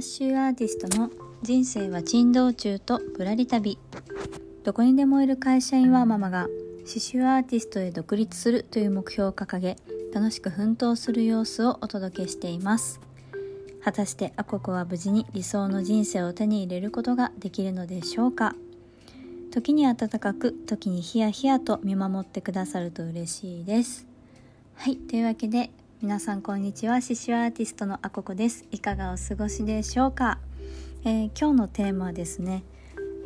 ッシュアーティストの人生は珍道中とぶらり旅。どこにでもいる会社員はママが刺繍アーティストへ独立するという目標を掲げ楽しく奮闘する様子をお届けしています。果たしてアココは無事に理想の人生を手に入れることができるのでしょうか？時に暖かく時にヒヤヒヤと見守ってくださると嬉しいです。はいというわけで皆さんこんにちは。刺繍アーティストのあここです。いかがお過ごしでしょうか、えー、今日のテーマはですね、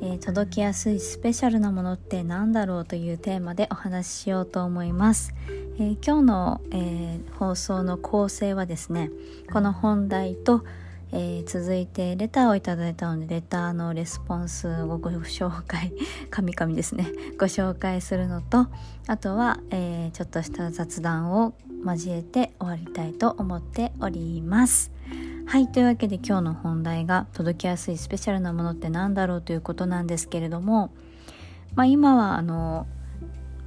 えー、届きやすいスペシャルなものって何だろうというテーマでお話ししようと思います、えー、今日の、え放送の構成はですねこの本題とえ、続いてレターをいただいたのでレターのレスポンスをご紹介 神々ですね。ご紹介するのとあとは、え、ちょっとした雑談を交えて終わりたいと思っておりますはいというわけで今日の本題が届きやすいスペシャルなものって何だろうということなんですけれどもまあ今はあの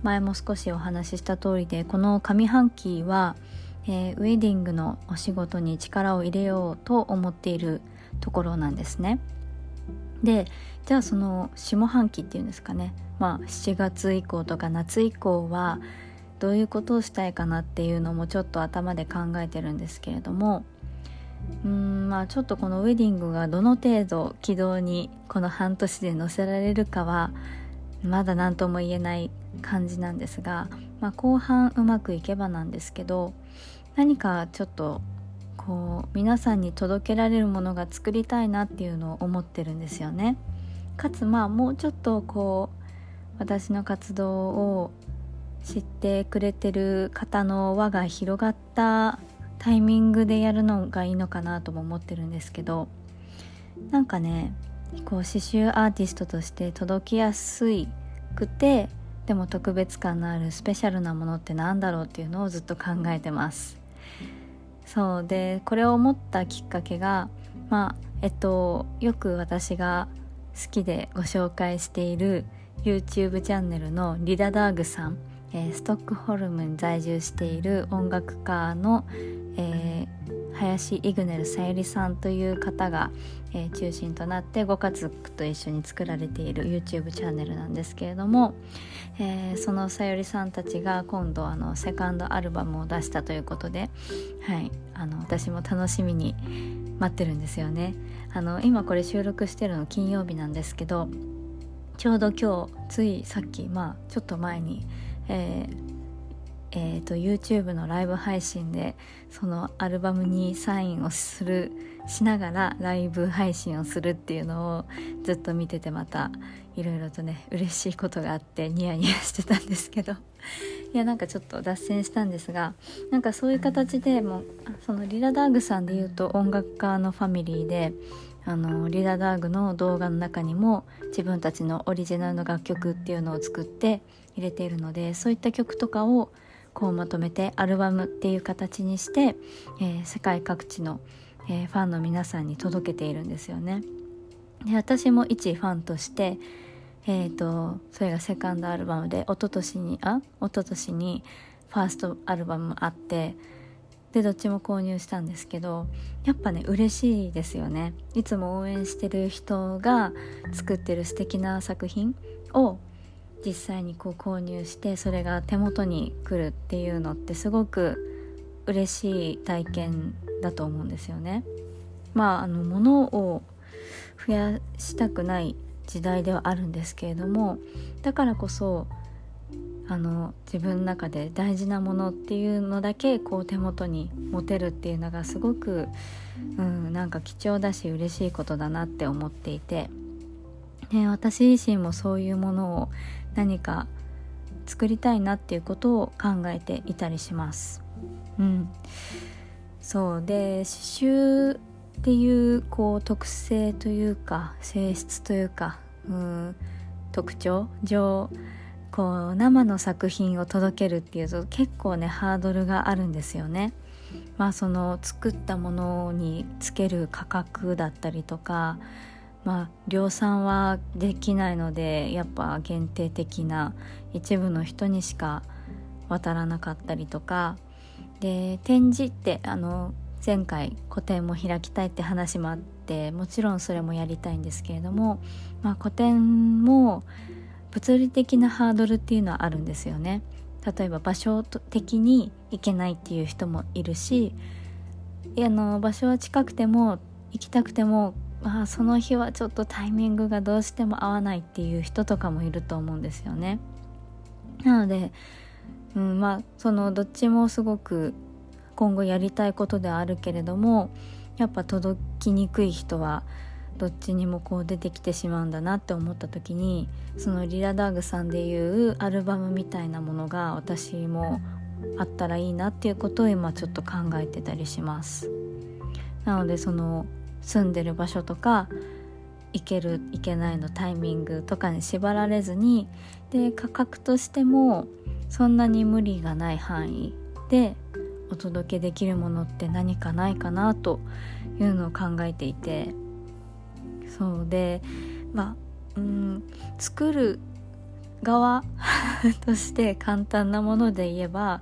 前も少しお話しした通りでこの上半期はえー、ウェディングのお仕事に力を入れようと思っているところなんですね。でじゃあその下半期っていうんですかねまあ7月以降とか夏以降はどういうことをしたいかなっていうのもちょっと頭で考えてるんですけれどもうんまあちょっとこのウェディングがどの程度軌道にこの半年で乗せられるかはまだ何とも言えない感じなんですが、まあ、後半うまくいけばなんですけど何かちょっとこう皆さんに届けられるものが作りたいなっていうのを思ってるんですよね。かつまあもうちょっとこう私の活動を知ってくれてる方の輪が広がったタイミングでやるのがいいのかなとも思ってるんですけどなんかねこう刺繍アーティストとして届きやすいくてでも特別感のあるスペシャルなものって何だろうっていうのをずっと考えてます。そう。でこれを思ったきっかけがまあえっとよく私が好きでご紹介している YouTube チャンネルのリダダーグさん、えー、ストックホルムに在住している音楽家の、えー、林イグネルさゆりさんという方が、えー、中心となってご家族と一緒に作られている YouTube チャンネルなんですけれども、えー、そのさゆりさんたちが今度あのセカンドアルバムを出したということで、はい、あの私も楽しみに待ってるんですよね。あの今これ収録してるの金曜日なんですけどちょうど今日ついさっきまあちょっと前に、えーえーと、YouTube のライブ配信でそのアルバムにサインをするしながらライブ配信をするっていうのをずっと見ててまたいろいろとね嬉しいことがあってニヤニヤしてたんですけど。いやなんかちょっと脱線したんですがなんかそういう形でもそのリラダーグさんで言うと音楽家のファミリーであのリラダーグの動画の中にも自分たちのオリジナルの楽曲っていうのを作って入れているのでそういった曲とかをこうまとめてアルバムっていう形にして、えー、世界各地の、えー、ファンの皆さんに届けているんですよね。で私も一ファンとしてえーと、それがセカンドアルバムで一昨年にあ一昨年にファーストアルバムあってでどっちも購入したんですけどやっぱね嬉しいですよねいつも応援してる人が作ってる素敵な作品を実際にこう購入してそれが手元に来るっていうのってすごく嬉しい体験だと思うんですよね。まああの物を増やしたくない時代ではあるんですけれどもだからこそあの自分の中で大事なものっていうのだけこう手元に持てるっていうのがすごく、うん、なんか貴重だし嬉しいことだなって思っていて、ね、私自身もそういうものを何か作りたいなっていうことを考えていたりします。うん、そうで刺繍っていうこう特性というか性質というかうん特徴上こう生の作品を届けるっていうと結構ねハードルがあるんですよね。まあその作ったものにつける価格だったりとかまあ量産はできないのでやっぱ限定的な一部の人にしか渡らなかったりとかで展示ってあの前回個展も開きたいって話もあってもちろんそれもやりたいんですけれども、まあ、個展も物理的なハードルっていうのはあるんですよね。例えば場所的に行けないっていう人もいるしあの場所は近くても行きたくてもまあその日はちょっとタイミングがどうしても合わないっていう人とかもいると思うんですよね。なので、うん、まあそのどっちもすごく今後やりたいことではあるけれどもやっぱ届きにくい人はどっちにもこう出てきてしまうんだなって思った時にそのリラダーグさんでいうアルバムみたいなものが私もあったらいいなっていうことを今ちょっと考えてたりしますなのでその住んでる場所とか行ける行けないのタイミングとかに縛られずにで価格としてもそんなに無理がない範囲でお届けできるものって何かないかなというのを考えていてそうでまあうん作る側 として簡単なもので言えば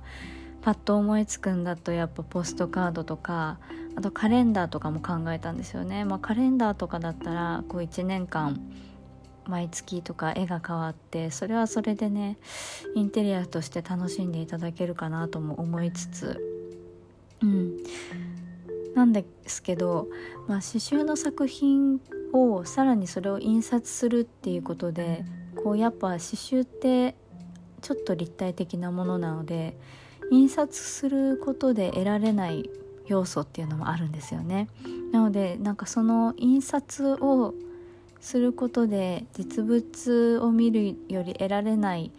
パッと思いつくんだとやっぱポストカードとかあとカレンダーとかも考えたんですよね、まあ、カレンダーとかだったらこう1年間毎月とか絵が変わってそれはそれでねインテリアとして楽しんでいただけるかなとも思いつつ。うん。なんですけど、まあ、刺繍の作品をさらにそれを印刷するっていうことでこうやっぱ刺繍ってちょっと立体的なものなので印刷することで得られない要素っていうのもあるんですよね。なのでなんかその印刷をすることで実物を見るより得られない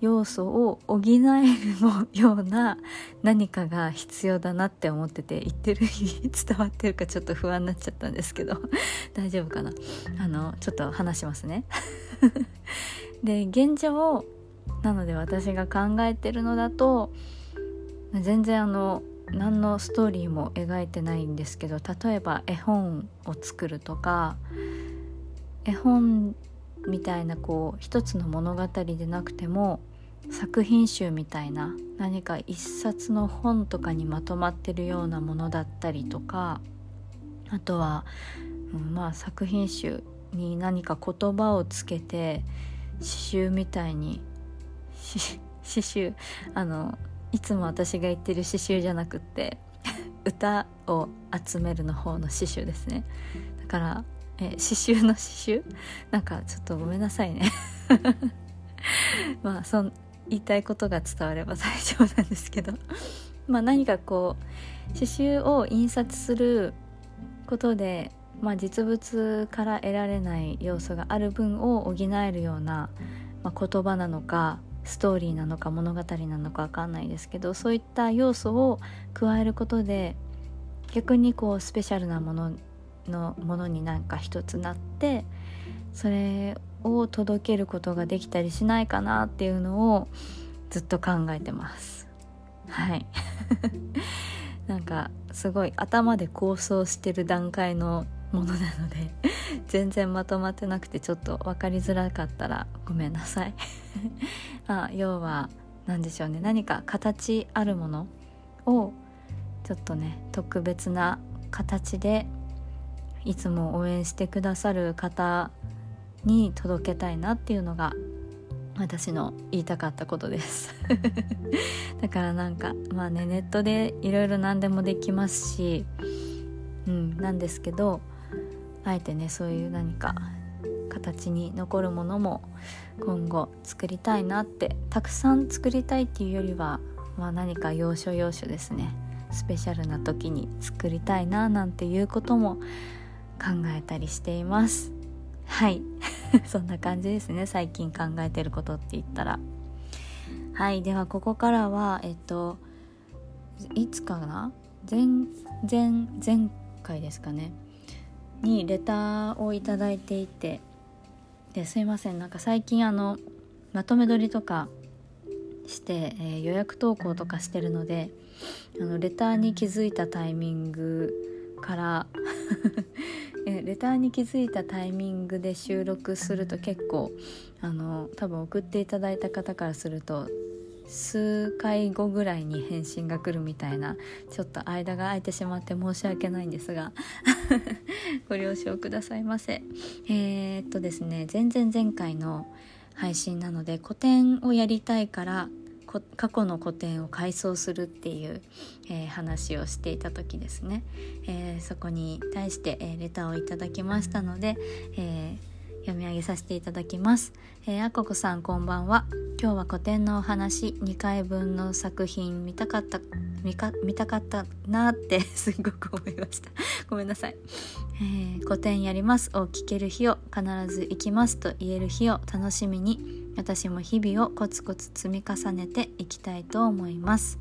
要素を補えるような何かが必要だなって思ってて言ってる伝わってるかちょっと不安になっちゃったんですけど 大丈夫かな？あのちょっと話しますね で現状なので私が考えてるのだと全然あの何のストーリーも描いてないんですけど例えば絵本を作るとか絵本みたいなこう一つの物語でなくても作品集みたいな何か一冊の本とかにまとまってるようなものだったりとかあとは、うん、まあ作品集に何か言葉をつけて刺繍みたいに刺繍あのいつも私が言ってる刺繍じゃなくって 歌を集めるの方の刺繍ですね。だからえ刺繍の刺繍？なんかちょっとごめんなさいね。まあそん言いたいことが伝われば大丈夫なんですけど。まあ何かこう刺繍を印刷することで、まあ、実物から得られない要素がある分を補えるような、まあ、言葉なのかストーリーなのか物語なのか分かんないですけどそういった要素を加えることで逆にこうスペシャルなもののものになんか一つなってそれを届けることができたりしないかなっていうのをずっと考えてます。はい。なんかすごい頭で構想してる段階のものなので 全然まとまってなくてちょっと分かりづらかったらごめんなさい。あ要は何でしょうね。何か形あるものをちょっとね特別な形でいつも応援してくださる方に届けたいなっていうのが私の言いたかったことです。だからなんかまあねネットでいろいろ何でもできますしうんなんですけどあえてねそういう何か形に残るものも今後作りたいなってたくさん作りたいっていうよりは、まあ、何か要所要所ですね。スペシャルな時に作りたいななんていうことも考えたりしています。はい。そんな感じですね。最近考えてることって言ったら。はい。ではここからはえっといつかな？前前前回ですかね。にレターを頂いていてですいませんなんか最近あのまとめ撮りとかして、えー、予約投稿とかしてるのであのレターに気づいたタイミングから レターに気づいたタイミングで収録すると結構あの多分送っていただいた方からすると数回後ぐらいに返信が来るみたいなちょっと間が空いてしまって申し訳ないんですが ご了承くださいませ。えー、っとですね前々前回の配信なので古典をやりたいから過去の古典を改装するっていう、えー、話をしていた時ですね、えー、そこに対して、え、レターをいただきましたので、え読み上げさせていただきます、えー、あここさんこんばんは。今日は古典のお話2回分の作品見たかった見か見たかったなって すごく思いました。ごめんなさい、えー、古典やります。を聞ける日を必ず行きますと言える日を楽しみに私も日々をコツコツ積み重ねていきたいと思います。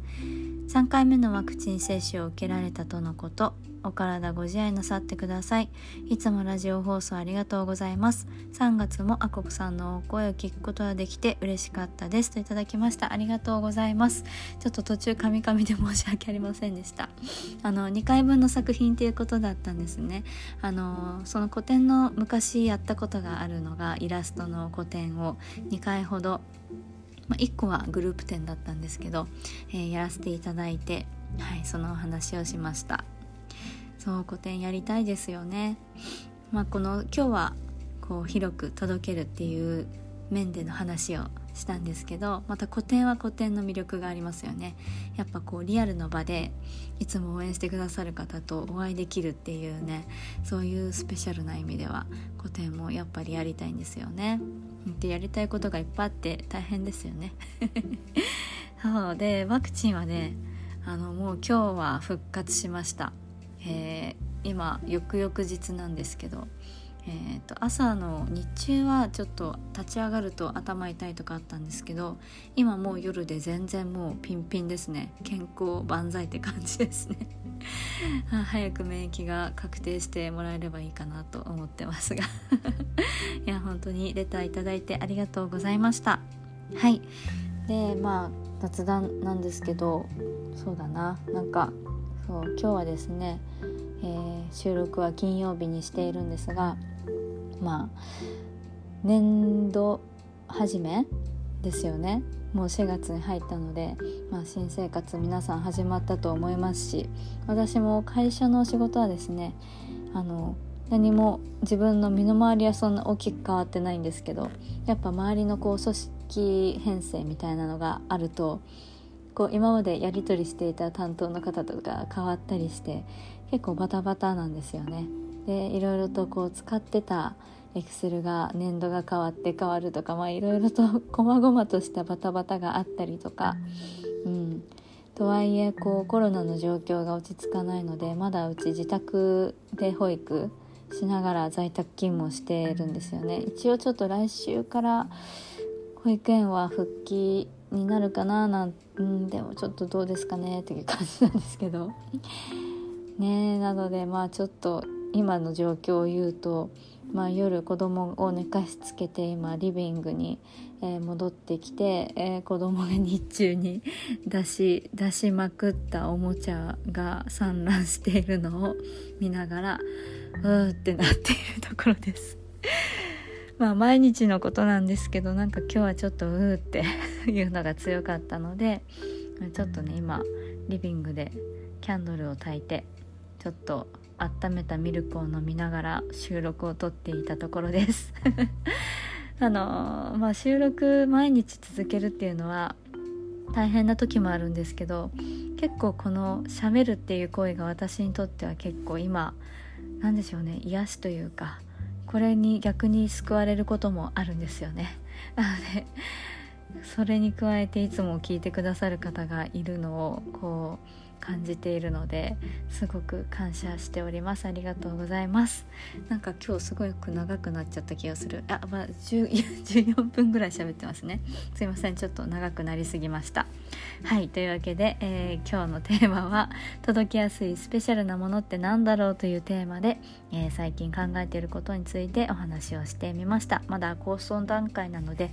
3回目のワクチン接種を受けられたとのことお体ご自愛なさってください。いつもラジオ放送ありがとうございます。3月もあこくさんのお声を聞くことができて嬉しかったです。といただきました。ありがとうございます。ちょっと途中カミカミで申し訳ありませんでした。あの2回分の作品っていうことだったんですね。あのその古典の昔やったことがあるのがイラストの古典を2回ほどまあ、1個はグループ展だったんですけど、えー、やらせていただいて、はい、そのお話をしました。そう古典やりたいですよね。まあ、この今日はこう広く届けるっていう面での話をしたんですけどまた古典は古典の魅力がありますよね。やっぱこうリアルの場でいつも応援してくださる方とお会いできるっていうねそういうスペシャルな意味では古典もやっぱりやりたいんですよね。でやりたいことがいっぱいあって大変ですよね。そう。でワクチンはねあのもう今日は復活しました。えー、今翌々日なんですけど、えーと、朝の日中はちょっと立ち上がると頭痛いとかあったんですけど今もう夜で全然もうピンピンですね。健康万歳って感じですね。早く免疫が確定してもらえればいいかなと思ってますが。いや本当にレターいただいてありがとうございました。はい。でまあ雑談なんですけどそうだな。なんかそう今日はですねえー、収録は金曜日にしているんですがまあ年度始めですよね。もう4月に入ったので、まあ、新生活皆さん始まったと思いますし私も会社の仕事はですねあの何も自分の身の回りはそんな大きく変わってないんですけどやっぱ周りのこう組織編成みたいなのがあるとこう今までやり取りしていた担当の方とか変わったりして結構バタバタなんですよね。でいろいろとこう使ってたエクセルが年度が変わって変わるとかまあいろいろと細々としたバタバタがあったりとか、うん、とはいえこうコロナの状況が落ち着かないのでまだうち自宅で保育しながら在宅勤務をしてるんですよね一応ちょっと来週から保育園は復帰になるかななん、うん、でもちょっとどうですかねっていう感じなんですけど ねなのでまあちょっと今の状況を言うと、まあ、夜子供を寝かしつけて今リビングに、えー、戻ってきて、えー、子供が日中に出し出しまくったおもちゃが散乱しているのを見ながらうーってなっているところです。まあ毎日のことなんですけどなんか今日はちょっとうーって いうのが強かったのでちょっとね今リビングでキャンドルを焚いてちょっと温めたミルクを飲みながら収録をとっていたところです。あのまあ収録毎日続けるっていうのは大変な時もあるんですけど結構このしゃべるっていう行為が私にとっては結構今何でしょうね癒しというかこれに逆に救われることもあるんですよね。なのでそれに加えていつも聞いてくださる方がいるのをこう感じているのですごく感謝しております。ありがとうございます。なんか今日すごく長くなっちゃった気がする。あまあ14 分ぐらい喋ってますね。すいません。ちょっと長くなりすぎました。はい。というわけで、えー、今日のテーマは届きやすいスペシャルなものって何だろうというテーマで、えー、最近考えていることについてお話をしてみました。まだ構想段階なので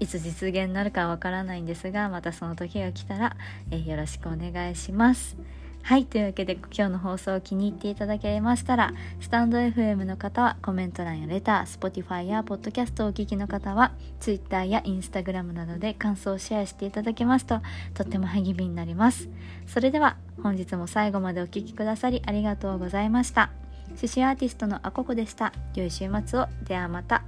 いつ実現になるかわからないんですがまたその時が来たら、えー、よろしくお願いします。はいというわけで今日の放送を気に入っていただけましたらスタンド FM の方はコメント欄やレター Spotify やポッドキャストをお聞きの方は Twitter や Instagram などで感想をシェアしていただけますととっても励みになります。それでは本日も最後までお聴きくださりありがとうございました。刺繍アーティストのあここでした。良い週末を。ではまた。